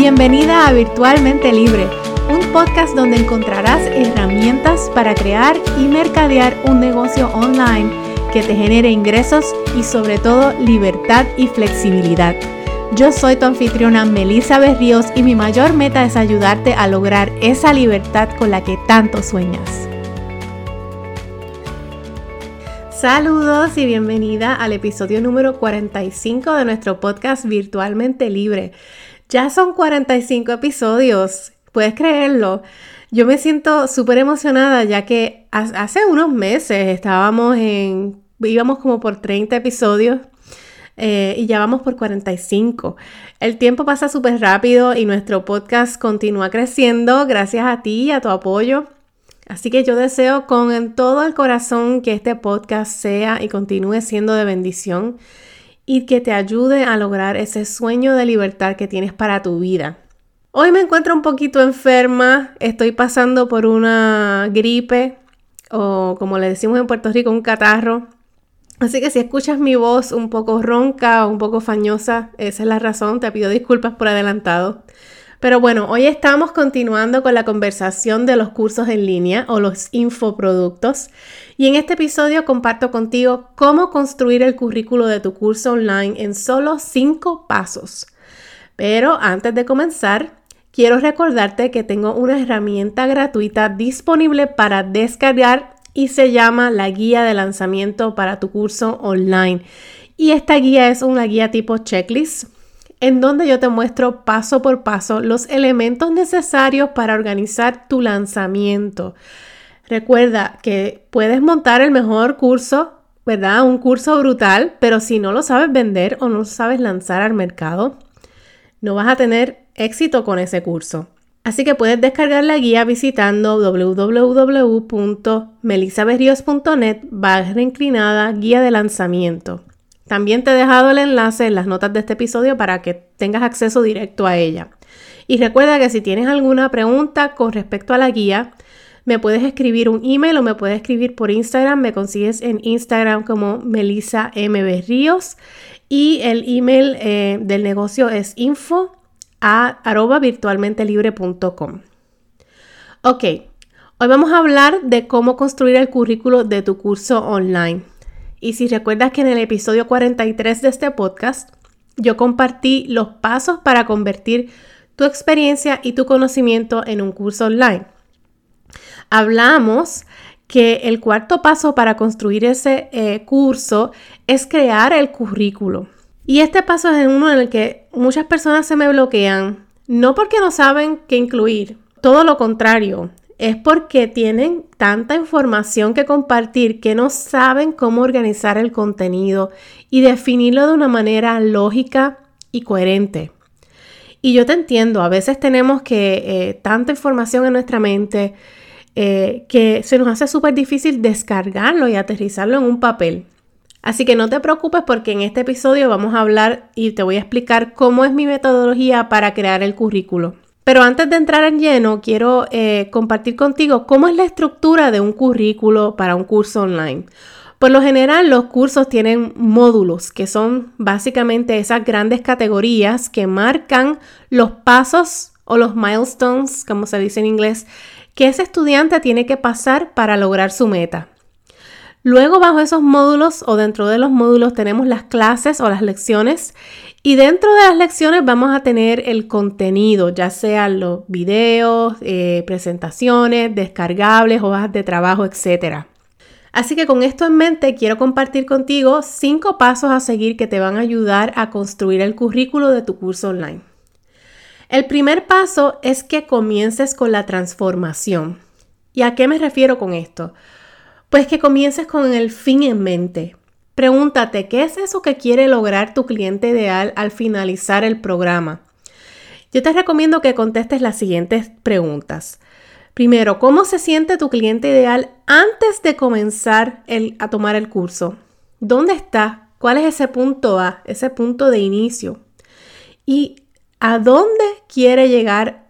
Bienvenida a Virtualmente Libre, un podcast donde encontrarás herramientas para crear y mercadear un negocio online que te genere ingresos y sobre todo libertad y flexibilidad. Yo soy tu anfitriona Melissa Berríos y mi mayor meta es ayudarte a lograr esa libertad con la que tanto sueñas. Saludos y bienvenida al episodio número 45 de nuestro podcast Virtualmente Libre. Ya son 45 episodios, puedes creerlo. Yo me siento súper emocionada ya que hace unos meses estábamos en, íbamos como por 30 episodios eh, y ya vamos por 45. El tiempo pasa súper rápido y nuestro podcast continúa creciendo gracias a ti y a tu apoyo. Así que yo deseo con todo el corazón que este podcast sea y continúe siendo de bendición y que te ayude a lograr ese sueño de libertad que tienes para tu vida. Hoy me encuentro un poquito enferma, estoy pasando por una gripe o como le decimos en Puerto Rico, un catarro. Así que si escuchas mi voz un poco ronca o un poco fañosa, esa es la razón, te pido disculpas por adelantado. Pero bueno, hoy estamos continuando con la conversación de los cursos en línea o los infoproductos. Y en este episodio comparto contigo cómo construir el currículo de tu curso online en solo cinco pasos. Pero antes de comenzar, quiero recordarte que tengo una herramienta gratuita disponible para descargar y se llama la guía de lanzamiento para tu curso online. Y esta guía es una guía tipo checklist en donde yo te muestro paso por paso los elementos necesarios para organizar tu lanzamiento. Recuerda que puedes montar el mejor curso, ¿verdad? Un curso brutal, pero si no lo sabes vender o no lo sabes lanzar al mercado, no vas a tener éxito con ese curso. Así que puedes descargar la guía visitando www.melisaberrios.net barra inclinada guía de lanzamiento. También te he dejado el enlace en las notas de este episodio para que tengas acceso directo a ella. Y recuerda que si tienes alguna pregunta con respecto a la guía, me puedes escribir un email o me puedes escribir por Instagram. Me consigues en Instagram como Melissa M. Ríos y el email eh, del negocio es info a virtualmentelibre.com. Ok, hoy vamos a hablar de cómo construir el currículo de tu curso online. Y si recuerdas que en el episodio 43 de este podcast, yo compartí los pasos para convertir tu experiencia y tu conocimiento en un curso online. Hablamos que el cuarto paso para construir ese eh, curso es crear el currículo. Y este paso es uno en el que muchas personas se me bloquean, no porque no saben qué incluir, todo lo contrario, es porque tienen tanta información que compartir que no saben cómo organizar el contenido y definirlo de una manera lógica y coherente. Y yo te entiendo, a veces tenemos que eh, tanta información en nuestra mente eh, que se nos hace súper difícil descargarlo y aterrizarlo en un papel. Así que no te preocupes porque en este episodio vamos a hablar y te voy a explicar cómo es mi metodología para crear el currículo. Pero antes de entrar en lleno, quiero eh, compartir contigo cómo es la estructura de un currículo para un curso online. Por lo general, los cursos tienen módulos, que son básicamente esas grandes categorías que marcan los pasos o los milestones, como se dice en inglés, que ese estudiante tiene que pasar para lograr su meta. Luego, bajo esos módulos o dentro de los módulos tenemos las clases o las lecciones y dentro de las lecciones vamos a tener el contenido, ya sean los videos, eh, presentaciones, descargables, hojas de trabajo, etc. Así que con esto en mente quiero compartir contigo cinco pasos a seguir que te van a ayudar a construir el currículo de tu curso online. El primer paso es que comiences con la transformación. ¿Y a qué me refiero con esto? Pues que comiences con el fin en mente. Pregúntate, ¿qué es eso que quiere lograr tu cliente ideal al finalizar el programa? Yo te recomiendo que contestes las siguientes preguntas. Primero, ¿cómo se siente tu cliente ideal antes de comenzar a tomar el curso? ¿Dónde está? ¿Cuál es ese punto A, ese punto de inicio? ¿Y a dónde quiere llegar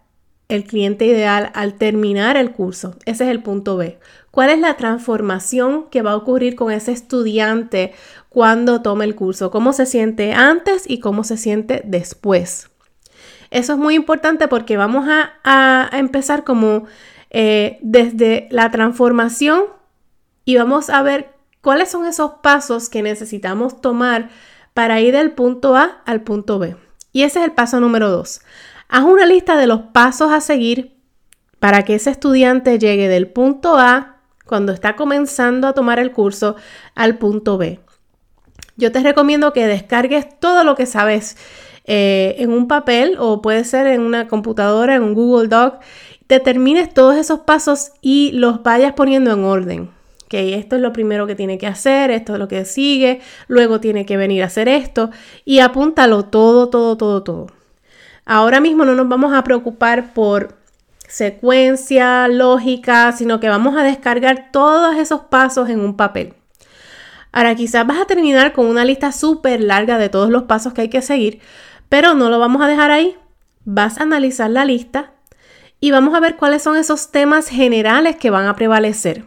el cliente ideal al terminar el curso? Ese es el punto B. ¿Cuál es la transformación que va a ocurrir con ese estudiante cuando tome el curso? ¿Cómo se siente antes y cómo se siente después? Eso es muy importante porque vamos a, empezar como eh, desde la transformación y vamos a ver cuáles son esos pasos que necesitamos tomar para ir del punto A al punto B. Y ese es el paso número dos. Haz una lista de los pasos a seguir para que ese estudiante llegue del punto A, cuando está comenzando a tomar el curso, al punto B. Yo te recomiendo que descargues todo lo que sabes eh, en un papel o puede ser en una computadora, en un Google Doc. Determines todos esos pasos y los vayas poniendo en orden. Que esto es lo primero que tiene que hacer, esto es lo que sigue, luego tiene que venir a hacer esto y apúntalo todo, todo, todo, todo. Ahora mismo no nos vamos a preocupar por secuencia, lógica, sino que vamos a descargar todos esos pasos en un papel. Ahora quizás vas a terminar con una lista súper larga de todos los pasos que hay que seguir, pero no lo vamos a dejar ahí. Vas a analizar la lista y vamos a ver cuáles son esos temas generales que van a prevalecer.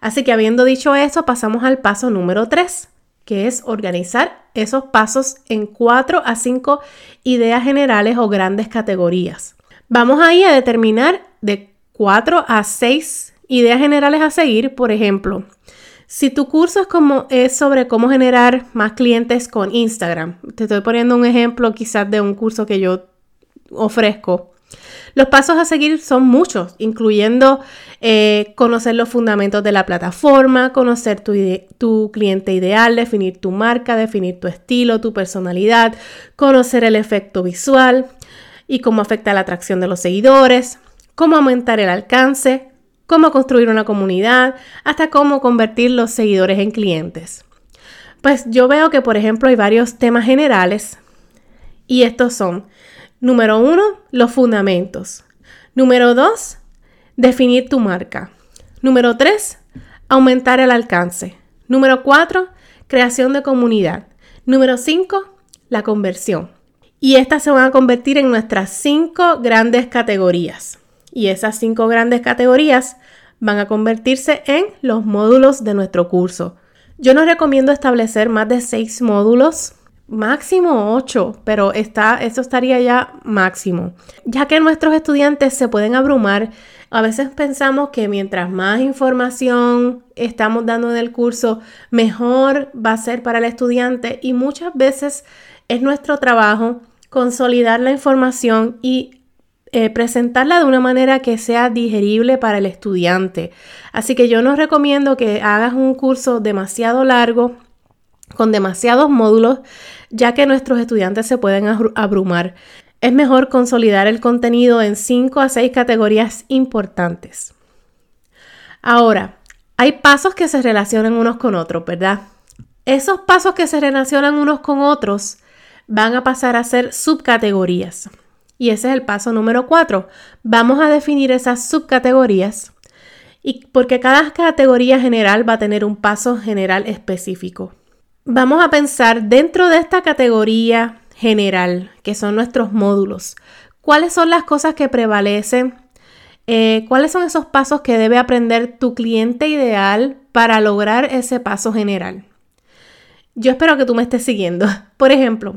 Así que habiendo dicho eso, pasamos al paso número 3, que es organizar esos pasos en 4 a 5 ideas generales o grandes categorías. Vamos ahí a determinar de 4 a 6 ideas generales a seguir, por ejemplo, si tu curso es, como, es sobre cómo generar más clientes con Instagram, te estoy poniendo un ejemplo quizás de un curso que yo ofrezco. Los pasos a seguir son muchos, incluyendo eh, conocer los fundamentos de la plataforma, conocer tu, tu, cliente ideal, definir tu marca, definir tu estilo, tu personalidad, conocer el efecto visual y cómo afecta la atracción de los seguidores, cómo aumentar el alcance, cómo construir una comunidad, hasta cómo convertir los seguidores en clientes. Pues yo veo que, por ejemplo, hay varios temas generales y estos son, número uno, los fundamentos. Número dos, definir tu marca. Número tres, aumentar el alcance. Número cuatro, creación de comunidad. Número cinco, la conversión. Y estas se van a convertir en nuestras cinco grandes categorías y esas cinco grandes categorías van a convertirse en los módulos de nuestro curso. Yo no recomiendo establecer más de seis módulos, máximo ocho, pero está, eso estaría ya máximo, ya que nuestros estudiantes se pueden abrumar. A veces pensamos que mientras más información estamos dando en el curso, mejor va a ser para el estudiante y muchas veces es nuestro trabajo consolidar la información y eh, presentarla de una manera que sea digerible para el estudiante. Así que yo no recomiendo que hagas un curso demasiado largo con demasiados módulos, ya que nuestros estudiantes se pueden abrumar. Es mejor consolidar el contenido en 5 a 6 categorías importantes. Ahora, hay pasos que se relacionan unos con otros, ¿verdad? Esos pasos que se relacionan unos con otros van a pasar a ser subcategorías. Y ese es el paso número cuatro. Vamos a definir esas subcategorías y porque cada categoría general va a tener un paso general específico. Vamos a pensar dentro de esta categoría general, que son nuestros módulos, cuáles son las cosas que prevalecen, eh, cuáles son esos pasos que debe aprender tu cliente ideal para lograr ese paso general. Yo espero que tú me estés siguiendo. Por ejemplo,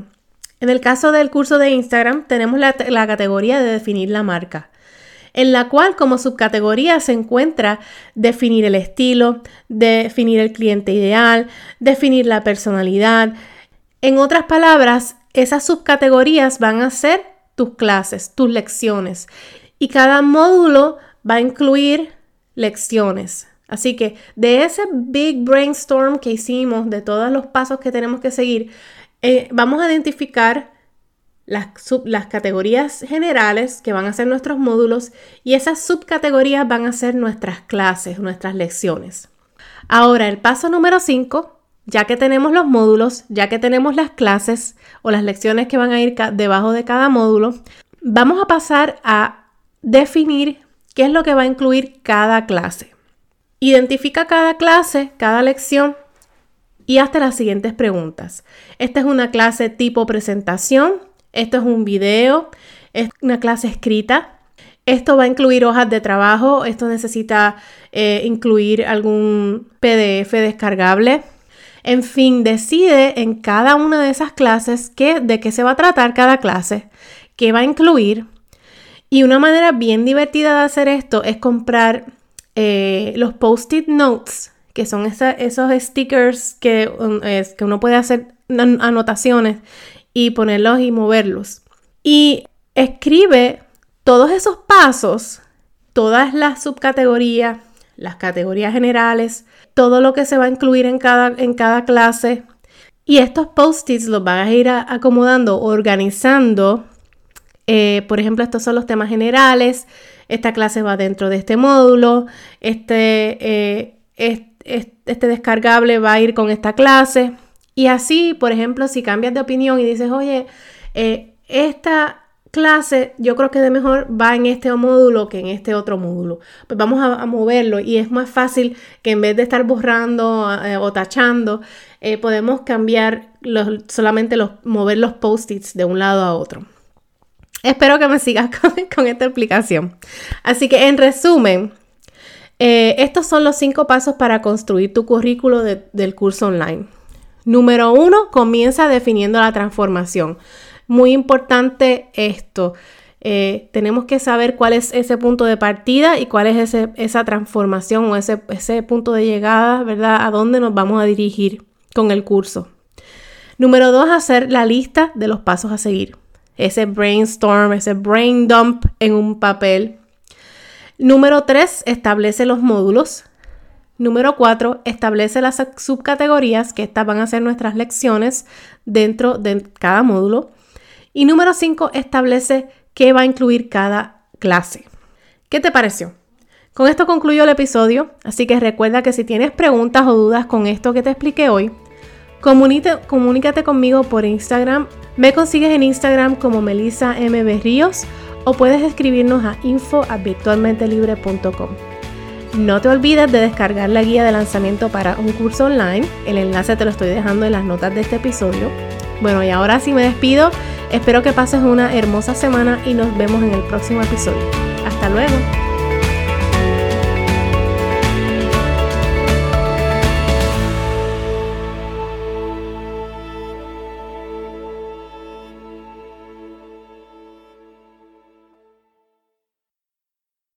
en el caso del curso de Instagram tenemos la, categoría de definir la marca, en la cual como subcategoría se encuentra definir el estilo, definir el cliente ideal, definir la personalidad. En otras palabras, esas subcategorías van a ser tus clases, tus lecciones. Y cada módulo va a incluir lecciones. Así que de ese big brainstorm que hicimos, de todos los pasos que tenemos que seguir, eh, vamos a identificar las, las, categorías generales que van a ser nuestros módulos y esas subcategorías van a ser nuestras clases, nuestras lecciones. Ahora, el paso número 5, ya que tenemos los módulos, ya que tenemos las clases o las lecciones que van a ir debajo de cada módulo, vamos a pasar a definir qué es lo que va a incluir cada clase. Identifica cada clase, cada lección y hasta las siguientes preguntas. Esta es una clase tipo presentación, esto es un video, es una clase escrita. Esto va a incluir hojas de trabajo, esto necesita eh, incluir algún PDF descargable. En fin, decide en cada una de esas clases qué, de qué se va a tratar cada clase, qué va a incluir. Y una manera bien divertida de hacer esto es comprar eh, los post-it notes, que son esos stickers um, que uno puede hacer anotaciones y ponerlos y moverlos. Y escribe todos esos pasos, todas las subcategorías, las categorías generales, todo lo que se va a incluir en cada, en cada clase. Y estos post-its los vas a ir acomodando, organizando. Eh, por ejemplo, estos son los temas generales. Esta clase va dentro de este módulo. Este, eh, este descargable va a ir con esta clase. Y así, por ejemplo, si cambias de opinión y dices, oye, eh, esta clase yo creo que de mejor va en este módulo que en este otro módulo. Pues vamos a, moverlo y es más fácil que en vez de estar borrando eh, o tachando, eh, podemos cambiar los, solamente los, mover los post-its de un lado a otro. Espero que me sigas con, esta explicación. Así que en resumen, estos son los cinco pasos para construir tu currículo del curso online. Número uno, comienza definiendo la transformación. Muy importante esto. Eh, tenemos que saber cuál es ese punto de partida y cuál es esa transformación o ese, ese punto de llegada, ¿verdad? A dónde nos vamos a dirigir con el curso. Número dos, hacer la lista de los pasos a seguir. Ese brainstorm, ese brain dump en un papel. Número tres, establece los módulos. Número 4. Establece las subcategorías, que estas van a ser nuestras lecciones dentro de cada módulo. Y número 5. Establece qué va a incluir cada clase. ¿Qué te pareció? Con esto concluyo el episodio, así que recuerda que si tienes preguntas o dudas con esto que te expliqué hoy, comunícate conmigo por Instagram. Me consigues en Instagram como Melissa M. Ríos o puedes escribirnos a info.virtualmentelibre.com. No te olvides de descargar la guía de lanzamiento para un curso online. El enlace te lo estoy dejando en las notas de este episodio. Bueno, y ahora sí me despido. Espero que pases una hermosa semana y nos vemos en el próximo episodio. Hasta luego.